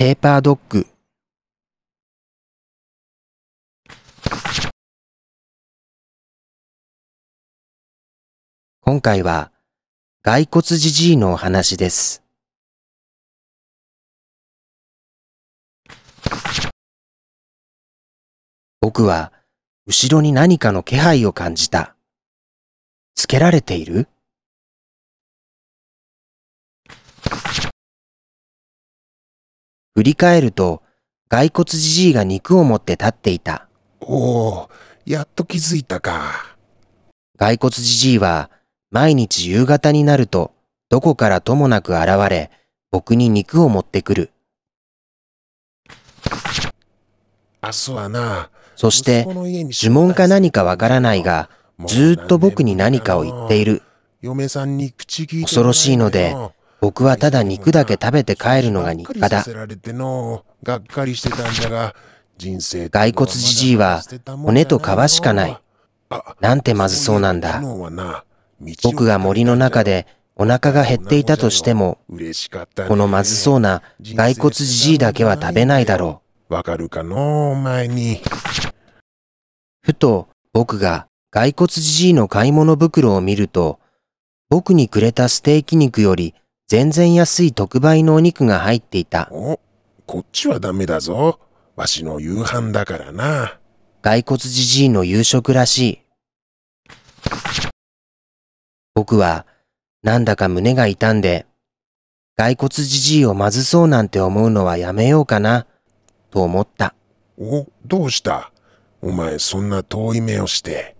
ペーパードッグ今回は骸骨じじいのお話です。僕は後ろに何かの気配を感じた。つけられている？振り返ると骸骨じじいが肉を持って立っていた。おお、やっと気づいたか。骸骨じじいは毎日夕方になるとどこからともなく現れ僕に肉を持ってくる。明日はな。そして呪文か何かわからないがずーっと僕に何かを言っている。嫁さんに口聞いてもらえ恐ろしいので僕はただ肉だけ食べて帰るのが日課だがっかりしてたんじゃが人生骸骨じじいは骨と皮しかない。あなんてまずそうなんだ。僕が森の中でお腹が減っていたとしても、このまずそうな骸骨じじいだけは食べないだろわかるかのお前にう。ふと僕が骸骨じじいの買い物袋を見ると、僕にくれたステーキ肉より全然安い特売のお肉が入っていた。おこっちはダメだぞわしの夕飯だからな骸骨じじいの夕食らしい。僕はなんだか胸が痛んで、骸骨じじいをまずそうなんて思うのはやめようかな、と思った。おどうした？お前そんな遠い目をして